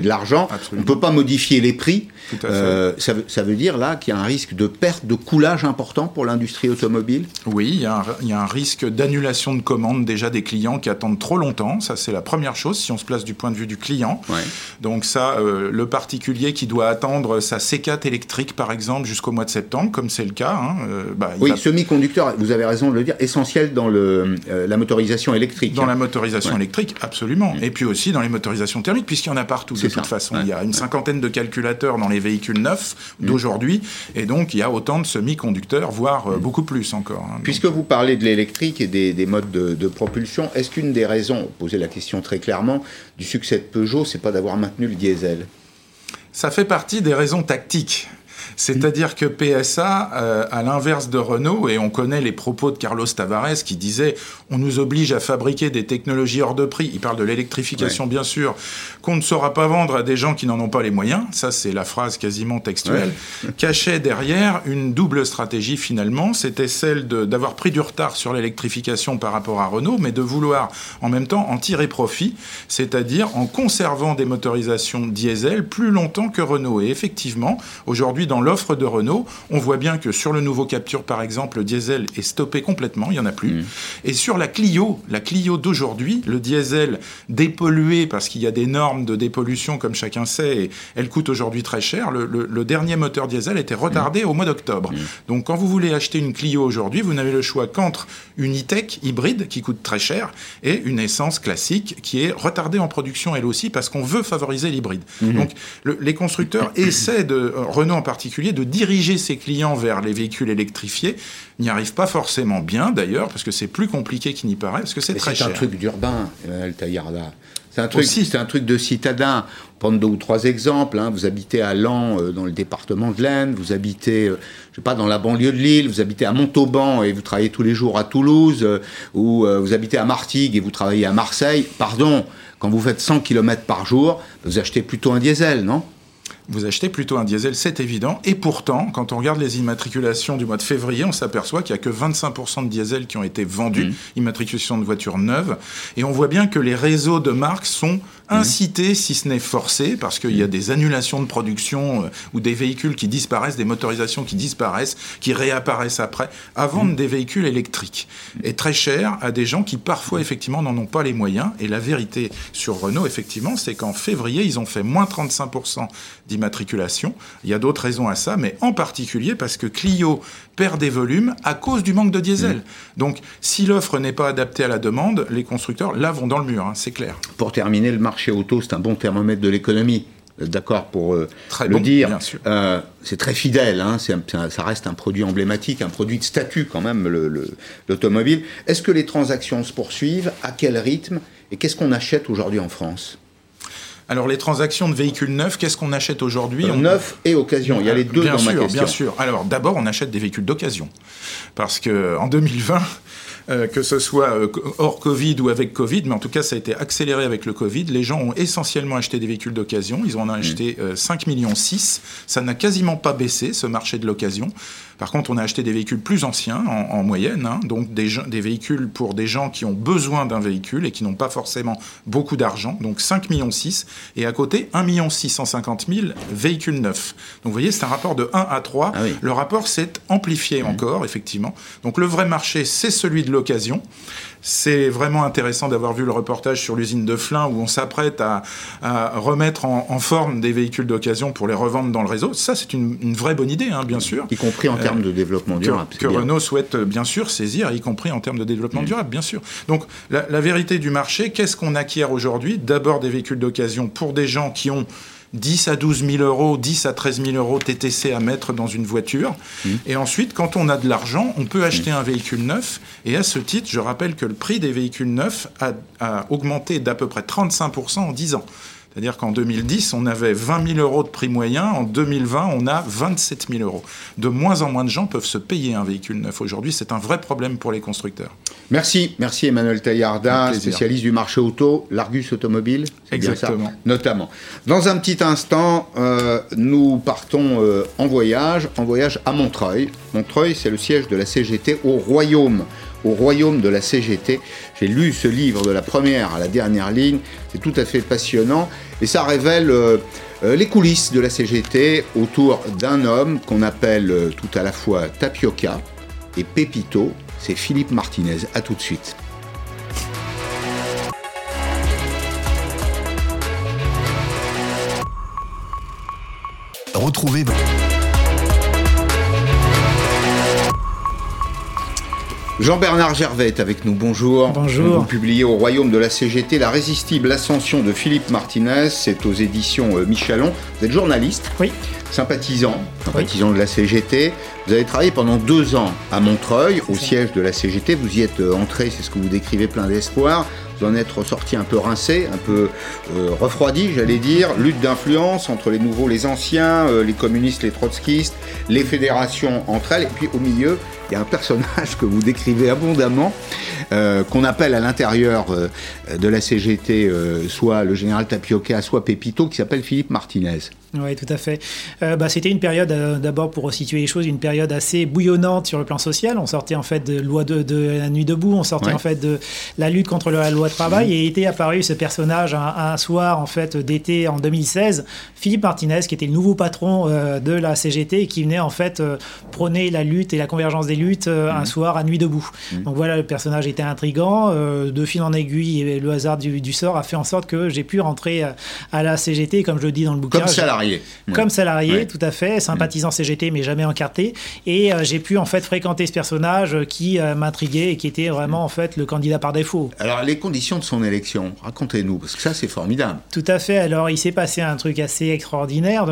de l'argent. On ne peut pas modifier les prix. Euh, ça, veut, ça veut dire là qu'il y a un risque de perte de coulage important pour l'industrie automobile? Oui, il y, a un, il y a un risque d'annulation de commandes déjà des clients qui attendent trop longtemps. Ça, c'est la première chose si on se place du point de vue du client. Ouais. Donc ça, euh, le particulier qui doit attendre sa C4 électrique, par exemple, jusqu'au mois de septembre, comme c'est le cas, hein, bah, il Oui, va semi-conducteur, vous avez raison de le dire, essentiel dans le, euh, la motorisation électrique. dans la motorisation Ouais. électrique, absolument. Et puis aussi dans les motorisations thermiques, puisqu'il y en a partout de toute ça. façon. Ouais. Il y a une cinquantaine de calculateurs dans les véhicules neufs d'aujourd'hui, et donc il y a autant de semi-conducteurs, voire euh, beaucoup plus encore. hein. Puisque vous parlez de l'électrique et des, des modes de, de propulsion, est-ce qu'une des raisons, posez la question très clairement, du succès de Peugeot, c'est pas d'avoir maintenu le diesel? Ça fait partie des raisons tactiques. C'est-à-dire que PSA, euh, à l'inverse de Renault, et on connaît les propos de Carlos Tavares qui disait on nous oblige à fabriquer des technologies hors de prix. Il parle de l'électrification, bien sûr, qu'on ne saura pas vendre à des gens qui n'en ont pas les moyens. Ça, c'est la phrase quasiment textuelle. *laughs* Cachait derrière une double stratégie finalement. C'était celle d'avoir pris du retard sur l'électrification par rapport à Renault, mais de vouloir en même temps en tirer profit, c'est-à-dire en conservant des motorisations diesel plus longtemps que Renault. Et effectivement, aujourd'hui, dans l'offre de Renault, on voit bien que sur le nouveau Capture, par exemple, le diesel est stoppé complètement, il n'y en a plus. Mmh. Et sur la Clio, la Clio d'aujourd'hui, le diesel dépollué, parce qu'il y a des normes de dépollution, comme chacun sait, et elle coûte aujourd'hui très cher, le, dernier moteur diesel était retardé mmh. au mois d'octobre. Mmh. Donc quand vous voulez acheter une Clio aujourd'hui, vous n'avez le choix qu'entre une e-tech hybride qui coûte très cher et une essence classique qui est retardée en production elle aussi parce qu'on veut favoriser l'hybride. Donc les constructeurs essaient de, Renault en particulier, de diriger ses clients vers les véhicules électrifiés. N'y arrivent pas forcément bien d'ailleurs, parce que c'est plus compliqué qu'il n'y paraît, parce que c'est très cher. C'est un truc d'urbain, Emmanuel Taillarda. C'est un, truc, c'est un truc de citadin. Prendre deux ou trois exemples. Hein. Vous habitez à Lens, euh, dans le département de l'Aisne. Vous habitez, euh, je sais pas, dans la banlieue de Lille. Vous habitez à Montauban et vous travaillez tous les jours à Toulouse. Euh, ou vous habitez à Martigues et vous travaillez à Marseille. Pardon, quand vous faites 100 km par jour, vous achetez plutôt un diesel, non? Vous achetez plutôt un diesel, c'est évident. Et pourtant, quand on regarde les immatriculations du mois de février, on s'aperçoit qu'il n'y a que 25% de diesel qui ont été vendus, mmh. immatriculation de voitures neuves. Et on voit bien que les réseaux de marques sont inciter, si ce n'est forcer, parce qu'il y a des annulations de production euh, ou des véhicules qui disparaissent, des motorisations qui disparaissent, qui réapparaissent après, à vendre des véhicules électriques. Et très cher à des gens qui parfois effectivement n'en ont pas les moyens. Et la vérité sur Renault, effectivement, c'est qu'en février, ils ont fait moins 35% d'immatriculation. Il y a d'autres raisons à ça, mais en particulier parce que Clio perd des volumes à cause du manque de diesel. Donc, si l'offre n'est pas adaptée à la demande, les constructeurs, là, vont dans le mur, hein, c'est clair. Pour terminer, le marché auto, c'est un bon thermomètre de l'économie. D'accord pour euh, le dire. Euh, c'est très fidèle, hein, ça reste un produit emblématique, un produit de statut quand même, l'automobile. Est-ce que les transactions se poursuivent? À quel rythme? Et qu'est-ce qu'on achète aujourd'hui en France? Alors les transactions de véhicules neufs, qu'est-ce qu'on achète aujourd'hui Neuf et occasion, il y a les deux bien dans sûr, ma question. Bien sûr. Alors d'abord, on achète des véhicules d'occasion. Parce qu'en 2020, euh, que ce soit euh, hors Covid ou avec Covid, mais en tout cas, ça a été accéléré avec le Covid. Les gens ont essentiellement acheté des véhicules d'occasion. Ils en ont acheté 5 mmh. euh, millions 6. Ça n'a quasiment pas baissé, ce marché de l'occasion. Par contre, on a acheté des véhicules plus anciens en, moyenne, hein, donc des, des, véhicules pour des gens qui ont besoin d'un véhicule et qui n'ont pas forcément beaucoup d'argent, donc 5 millions 6, et à côté 1 million 650 000 véhicules neufs. Donc vous voyez, c'est un rapport de 1 à 3. Ah le rapport s'est amplifié mmh. encore, effectivement. Donc le vrai marché, c'est celui de l'occasion. C'est vraiment intéressant d'avoir vu le reportage sur l'usine de Flins où on s'apprête à, remettre en, forme des véhicules d'occasion pour les revendre dans le réseau. Ça, c'est une, vraie bonne idée, hein, bien sûr. Y compris en termes de développement durable. Que, Renault souhaite bien sûr saisir, y compris en termes de développement mmh. durable, bien sûr. Donc, la, la vérité du marché, qu'est-ce qu'on acquiert aujourd'hui? D'abord des véhicules d'occasion pour des gens qui ont 10 à 12 000 euros, 10 à 13 000 euros TTC à mettre dans une voiture. Mmh. Et ensuite, quand on a de l'argent, on peut acheter mmh. un véhicule neuf. Et à ce titre, je rappelle que le prix des véhicules neufs a, a augmenté d'à peu près 35% en 10 ans. C'est-à-dire qu'en 2010, on avait 20 000 euros de prix moyen. En 2020, on a 27 000 euros. De moins en moins de gens peuvent se payer un véhicule neuf. Aujourd'hui, c'est un vrai problème pour les constructeurs. Merci. Merci Emmanuel Taillarda, spécialiste du marché auto, l'Argus Automobile. Exactement. notamment. Dans un petit instant, euh, nous partons euh, en voyage, en voyage à Montreuil. Montreuil, c'est le siège de la CGT au Royaume au royaume de la CGT. J'ai lu ce livre de la première à la dernière ligne, c'est tout à fait passionnant et ça révèle euh, euh, les coulisses de la CGT autour d'un homme qu'on appelle euh, tout à la fois Tapioca et Pépito, c'est Philippe Martinez. A tout de suite. Retrouvez Jean-Bernard Gervais est avec nous, bonjour. Bonjour. Vous publiez au Royaume de la CGT La résistible ascension de Philippe Martinez, c'est aux éditions euh, Michelon. Vous êtes journaliste Oui. Sympathisant, sympathisant de la CGT. Vous avez travaillé pendant deux ans à Montreuil, au siège de la CGT. Vous y êtes euh, entré, c'est ce que vous décrivez, plein d'espoir. vous en êtes ressorti un peu rincé, un peu euh, refroidi, j'allais dire. Lutte d'influence entre les nouveaux, les anciens, euh, les communistes, les trotskistes, les fédérations entre elles. Et puis au milieu, il y a un personnage que vous décrivez abondamment, euh, qu'on appelle à l'intérieur de la CGT soit le général Tapioca, soit Pépito, qui s'appelle Philippe Martinez. Oui, tout à fait. Euh, bah, C'était une période, euh, d'abord pour situer les choses, une période assez bouillonnante sur le plan social. On sortait en fait de loi de, de la nuit debout, on sortait en fait de la lutte contre la loi de travail, et était apparu ce personnage un, soir en fait d'été en 2016, Philippe Martinez, qui était le nouveau patron euh, de la CGT et qui venait en fait prôner la lutte et la convergence des luttes un mhm. soir à nuit debout. Mhm. Donc voilà, le personnage était intrigant. de fil en aiguille, et le hasard du, sort a fait en sorte que j'ai pu rentrer à la CGT, comme je le dis dans le bouquin. Comme salarié. Comme salarié, tout à fait, sympathisant CGT, mais jamais encarté. Et euh, j'ai pu en fait fréquenter ce personnage qui euh, m'intriguait et qui était vraiment en fait le candidat par défaut. Alors les conditions de son élection, racontez-nous, parce que ça c'est formidable. Tout à fait. Alors il s'est passé un truc assez extraordinaire.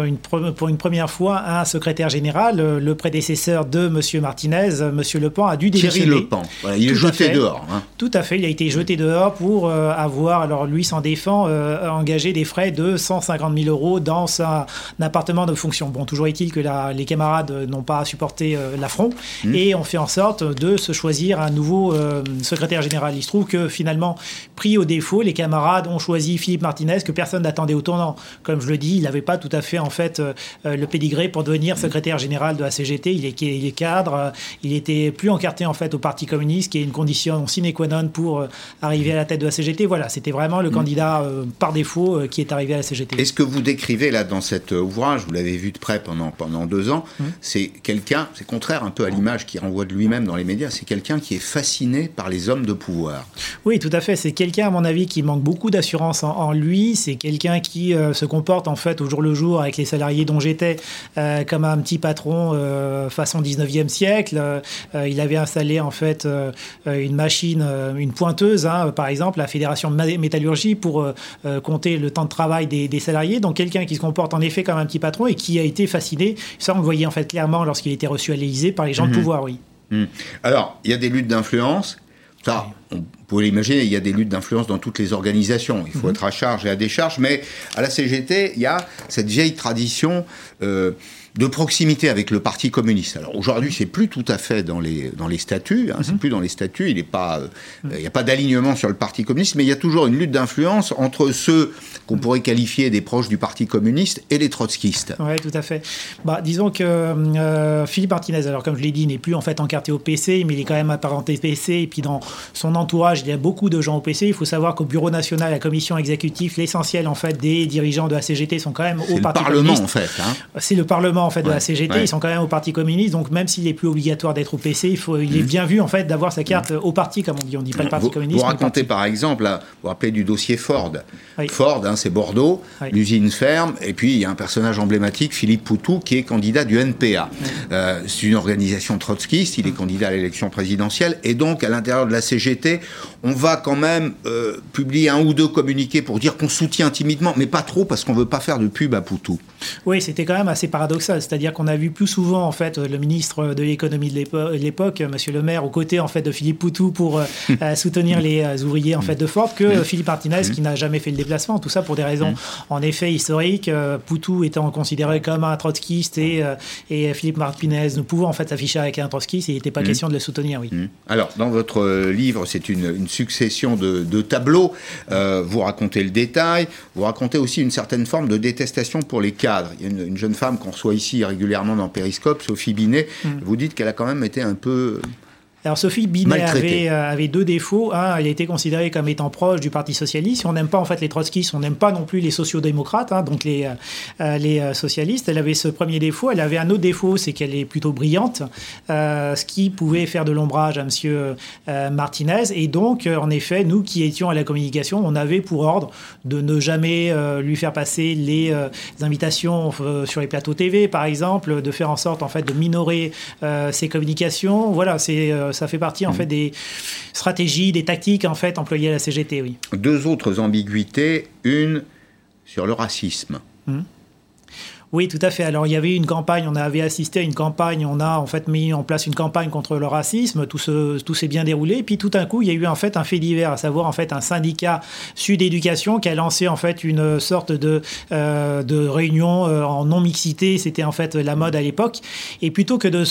pour une première fois, un secrétaire général, le prédécesseur de M. Martinez, M. Le Pen, a dû démissionner. Thierry Le Pen. il est jeté dehors. Hein. Tout à fait. Il a été jeté dehors pour euh, avoir, alors lui s'en défend, engagé des frais de 150 000 euros dans sa un, appartement de fonction. Bon, toujours est-il que les camarades n'ont pas supporté euh, l'affront mmh. et on fait en sorte de se choisir un nouveau euh, secrétaire général. Il se trouve que finalement, pris au défaut, les camarades ont choisi Philippe Martinez que personne n'attendait au tournant. Comme je le dis, il n'avait pas tout à fait en fait euh, le pédigré pour devenir secrétaire général de la CGT. Il est, il est cadre, il était plus encarté en fait au Parti communiste, qui est une condition sine qua non pour arriver à la tête de la CGT. Voilà, c'était vraiment le mmh. candidat par défaut qui est arrivé à la CGT. Est-ce que vous décrivez là dans cet ouvrage, vous l'avez vu de près pendant, pendant deux ans, mmh. c'est quelqu'un, c'est contraire un peu à l'image qu'il renvoie de lui-même dans les médias, c'est quelqu'un qui est fasciné par les hommes de pouvoir. Oui, tout à fait. C'est quelqu'un, à mon avis, qui manque beaucoup d'assurance en, lui. C'est quelqu'un qui euh, se comporte en fait au jour le jour avec les salariés dont j'étais euh, comme un petit patron euh, façon 19e siècle. Il avait installé en fait une machine, une pointeuse, hein, par exemple, la Fédération de métallurgie pour compter le temps de travail des, des salariés. Donc quelqu'un qui se comporte en effet comme un petit patron et qui a été fasciné. Ça, on le voyait en fait clairement lorsqu'il était reçu à l'Élysée par les gens de mhm. pouvoir, oui. Mhm. Alors, il y a des luttes d'influence. Ça, on peut l'imaginer, il y a des luttes d'influence dans toutes les organisations. Il faut mhm. être à charge et à décharge. Mais à la CGT, il y a cette vieille tradition. Euh, de proximité avec le Parti communiste. Alors aujourd'hui, c'est plus tout à fait dans les, dans les statuts, hein, c'est mhm. plus dans les statuts, il n'y euh, a pas d'alignement sur le Parti communiste, mais il y a toujours une lutte d'influence entre ceux qu'on pourrait qualifier des proches du Parti communiste et les trotskistes. Oui, tout à fait. Bah, disons que euh, Philippe Martinez, alors comme je l'ai dit, n'est plus en fait encarté au PC, mais il est quand même apparenté PC, et puis dans son entourage, il y a beaucoup de gens au PC. Il faut savoir qu'au Bureau national, la commission exécutive, l'essentiel en fait des dirigeants de la CGT sont quand même au Parti communiste. C'est le Parlement en fait. Hein. C'est le Parlement en fait de la CGT, ils sont quand même au Parti communiste, donc même s'il est plus obligatoire d'être au PC, il, faut, il est mm. bien vu en fait d'avoir sa carte au parti, comme on dit. On dit pas le Parti communiste. Vous racontez par exemple, vous vous rappelez du dossier Ford. Ford, hein, c'est Bordeaux, l'usine ferme, et puis il y a un personnage emblématique, Philippe Poutou, qui est candidat du NPA. Euh, c'est une organisation trotskiste, il est mm. candidat à l'élection présidentielle, et donc à l'intérieur de la CGT, on va quand même euh, publier un ou deux communiqués pour dire qu'on soutient timidement, mais pas trop parce qu'on veut pas faire de pub à Poutou. Oui, c'était quand même assez paradoxal. C'est-à-dire qu'on a vu plus souvent en fait le ministre de l'économie de l'époque, Monsieur Le Maire, aux côtés en fait de Philippe Poutou pour euh, *laughs* euh, soutenir les euh, ouvriers en fait de Ford que Philippe Martinez qui n'a jamais fait le déplacement. Tout ça pour des raisons en effet historiques. Poutou étant considéré comme un trotskiste et, et Philippe Martinez nous pouvons en fait s'afficher avec un trotskiste. Il n'était pas question de le soutenir. Oui. Alors dans votre livre, c'est une, succession de, tableaux. vous racontez le détail. Vous racontez aussi une certaine forme de détestation pour les Il y a une, une jeune femme qu'on reçoit ici régulièrement dans Périscope, Sophie Binet, mm. vous dites qu'elle a quand même été un peu alors Sophie Binet avait, euh, avait, deux défauts. Un, elle était considérée comme étant proche du Parti socialiste. On n'aime pas en fait les trotskistes, on n'aime pas non plus les sociodémocrates, hein, donc les, euh, euh, les socialistes. Elle avait ce premier défaut. Elle avait un autre défaut, c'est qu'elle est plutôt brillante, ce qui pouvait faire de l'ombrage à Monsieur Martinez. Et donc, en effet, nous qui étions à la communication, on avait pour ordre de ne jamais lui faire passer les invitations sur les plateaux TV, par exemple, de faire en sorte en fait de minorer ses communications. Voilà, c'est ça fait partie en mm. fait des stratégies, des tactiques en fait employées à la CGT, oui. Deux autres ambiguïtés, une sur le racisme. Mm. Oui, tout à fait. Alors il y avait une campagne, on avait assisté à une campagne, on a en fait mis en place une campagne contre le racisme, tout, ce, tout s'est bien déroulé. Puis tout d'un coup, il y a eu en fait un fait divers, à savoir en fait un syndicat Sud Éducation qui a lancé en fait une sorte de, euh, de réunion euh, en non-mixité, c'était en fait la mode à l'époque. Et plutôt que de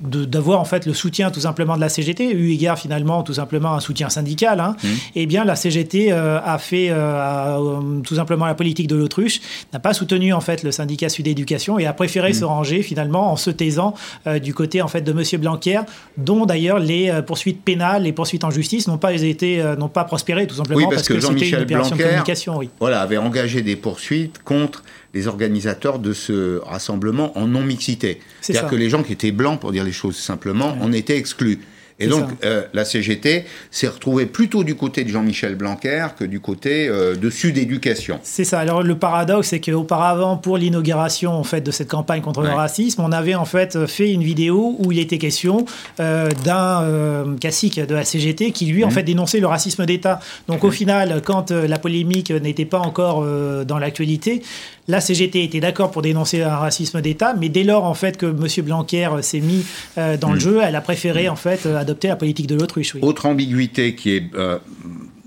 d'avoir en fait le soutien tout simplement de la CGT, eu égard finalement tout simplement un soutien syndical, hein, mmh. eh bien la CGT euh, a fait euh, euh, tout simplement la politique de l'autruche, n'a pas soutenu en fait le syndicat Sud Éducation et a préféré mmh. se ranger finalement en se taisant du côté en fait de Monsieur Blanquer, dont d'ailleurs les poursuites pénales, les poursuites en justice n'ont pas été, n'ont pas prospéré tout simplement oui, parce, que, c'était une opération de communication. Oui. Voilà, avait engagé des poursuites contre les organisateurs de ce rassemblement en non-mixité. C'est-à-dire que les gens qui étaient blancs, pour dire les choses simplement, en étaient exclus. Et donc, euh, la CGT s'est retrouvée plutôt du côté de Jean-Michel Blanquer que du côté euh, de Sud Éducation. C'est ça. Alors, le paradoxe, c'est qu'auparavant, pour l'inauguration en fait, de cette campagne contre le racisme, on avait en fait fait une vidéo où il était question euh, d'un cacique de la CGT qui, lui, en mmh. fait, dénonçait le racisme d'État. Donc, au mmh. final, quand la polémique n'était pas encore dans l'actualité, la CGT était d'accord pour dénoncer un racisme d'État, mais dès lors en fait que M. Blanquer s'est mis dans le mmh. jeu, elle a préféré en fait adopter la politique de l'autruche. Autre ambiguïté qui est euh,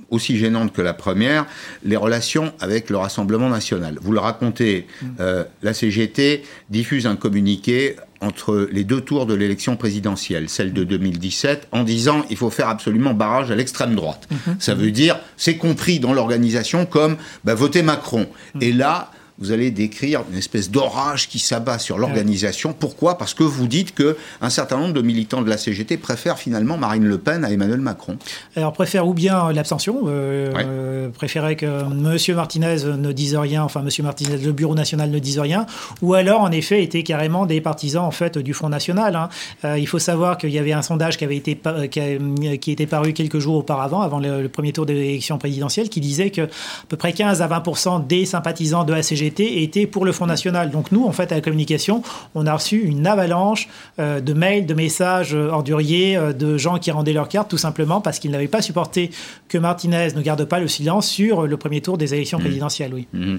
aussi gênante que la première, les relations avec le Rassemblement national. Vous le racontez, mm. euh, la CGT diffuse un communiqué entre les deux tours de l'élection présidentielle, celle de 2017, en disant il faut faire absolument barrage à l'extrême droite. Mm-hmm. Ça veut dire, c'est compris dans l'organisation comme bah, voter Macron. Mm. Et là, vous allez décrire une espèce d'orage qui s'abat sur l'organisation. Pourquoi? Parce que vous dites que un certain nombre de militants de la CGT préfèrent finalement Marine Le Pen à Emmanuel Macron. Alors préfèrent ou bien l'abstention, euh, euh que M. Martinez ne dise rien, enfin M. Martinez, le Bureau national ne dise rien, ou alors en effet étaient carrément des partisans en fait du Front national. Hein. Euh, il faut savoir qu'il y avait un sondage qui avait été qui, qui était paru quelques jours auparavant, avant le, le premier tour de l'élection présidentielle, qui disait que à peu près 15 à 20% des sympathisants de la CGT était pour le Front National. Donc nous, en fait, à la communication, on a reçu une avalanche euh, de mails, de messages euh, orduriers, euh, de gens qui rendaient leur carte tout simplement parce qu'ils n'avaient pas supporté que Martinez ne garde pas le silence sur le premier tour des élections mmh. présidentielles. Oui. Mmh.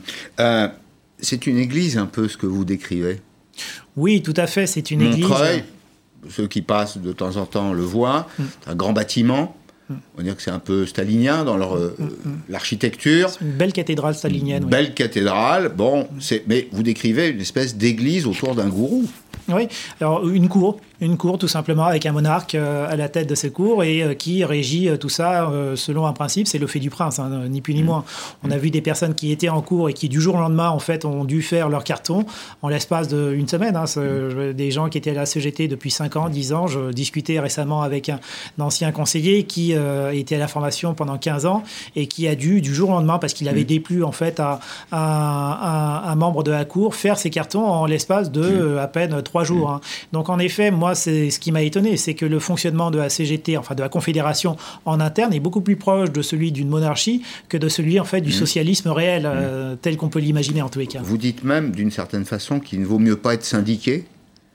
c'est une église un peu ce que vous décrivez? Oui, tout à fait, c'est une église. Ceux qui passent de temps en temps le voient, mmh. un grand bâtiment on va dire que c'est un peu stalinien dans leur euh, l'architecture. Une belle cathédrale stalinienne. Une belle cathédrale. Bon, mais vous décrivez une espèce d'église autour d'un gourou. Oui, alors une cour, une cour tout simplement avec un monarque euh, à la tête de ces cours et euh, qui régit euh, tout ça selon un principe, c'est le fait du prince, hein, ni plus ni mmh. moins. On a vu des personnes qui étaient en cours et qui du jour au lendemain en fait ont dû faire leur carton en l'espace d'une semaine. Hein. Mmh. des gens qui étaient à la CGT depuis 5 ans, 10 ans. Je discutais récemment avec un, ancien conseiller qui était à la formation pendant 15 ans et qui a dû du jour au lendemain parce qu'il avait mmh. déplu en fait à, un membre de la cour faire ses cartons en l'espace de à peine 3 jours. Hein. Donc en effet, moi, c'est ce qui m'a étonné, c'est que le fonctionnement de la CGT, enfin de la Confédération en interne, est beaucoup plus proche de celui d'une monarchie que de celui en fait du mmh. socialisme réel, euh, mmh. tel qu'on peut l'imaginer en tous les cas. Vous dites même, d'une certaine façon, qu'il ne vaut mieux pas être syndiqué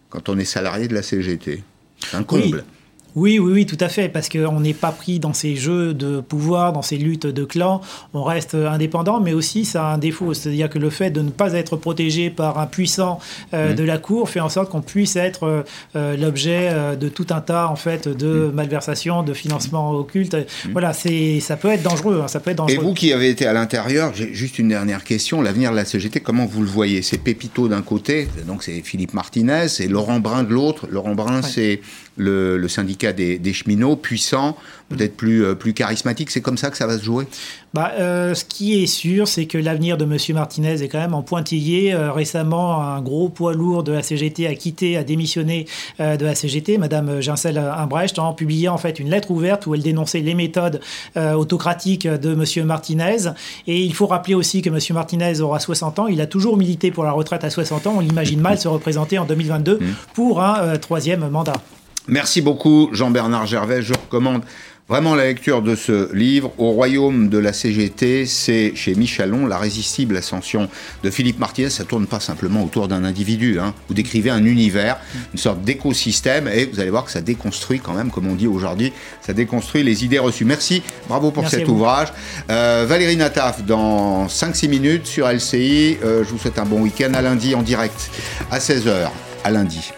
quand on est salarié de la CGT. C'est un comble. Oui, oui, oui, tout à fait, parce qu'on n'est pas pris dans ces jeux de pouvoir, dans ces luttes de clans. On reste indépendant, mais aussi ça a un défaut, c'est-à-dire que le fait de ne pas être protégé par un puissant euh, mmh. de la cour fait en sorte qu'on puisse être euh, l'objet euh, de tout un tas en fait de mmh. malversations, de financement occulte. Mmh. Voilà, c'est ça peut être dangereux, hein, ça peut être dangereux. Et vous qui avez été à l'intérieur, j'ai juste une dernière question. L'avenir de la CGT, comment vous le voyez? C'est Pépito d'un côté, donc c'est Philippe Martinez, et Laurent Brun de l'autre. Laurent Brun, c'est le, syndicat des, cheminots, puissant, peut-être plus, euh, plus charismatique. C'est comme ça que ça va se jouer? Bah, euh, Ce qui est sûr, c'est que l'avenir de M. Martinez est quand même en pointillé. Euh, récemment, un gros poids lourd de la CGT a quitté, a démissionné de la CGT, Mme Gincel Imbrecht, en publiant en fait une lettre ouverte où elle dénonçait les méthodes autocratiques de M. Martinez. Et il faut rappeler aussi que M. Martinez aura 60 ans. Il a toujours milité pour la retraite à 60 ans. On l'imagine mal se représenter en 2022 mmh. pour un troisième mandat. Merci beaucoup Jean-Bernard Gervais. Je recommande Vraiment, la lecture de ce livre, Au royaume de la CGT, c'est chez Michalon, La résistible ascension de Philippe Martinez. Ça tourne pas simplement autour d'un individu. Hein. Vous décrivez un univers, une sorte d'écosystème, et vous allez voir que ça déconstruit quand même, comme on dit aujourd'hui, ça déconstruit les idées reçues. Merci, bravo pour cet ouvrage. Euh, Valérie Nataf, dans 5-6 minutes sur LCI. Euh, je vous souhaite un bon week-end à lundi en direct à 16h. À lundi.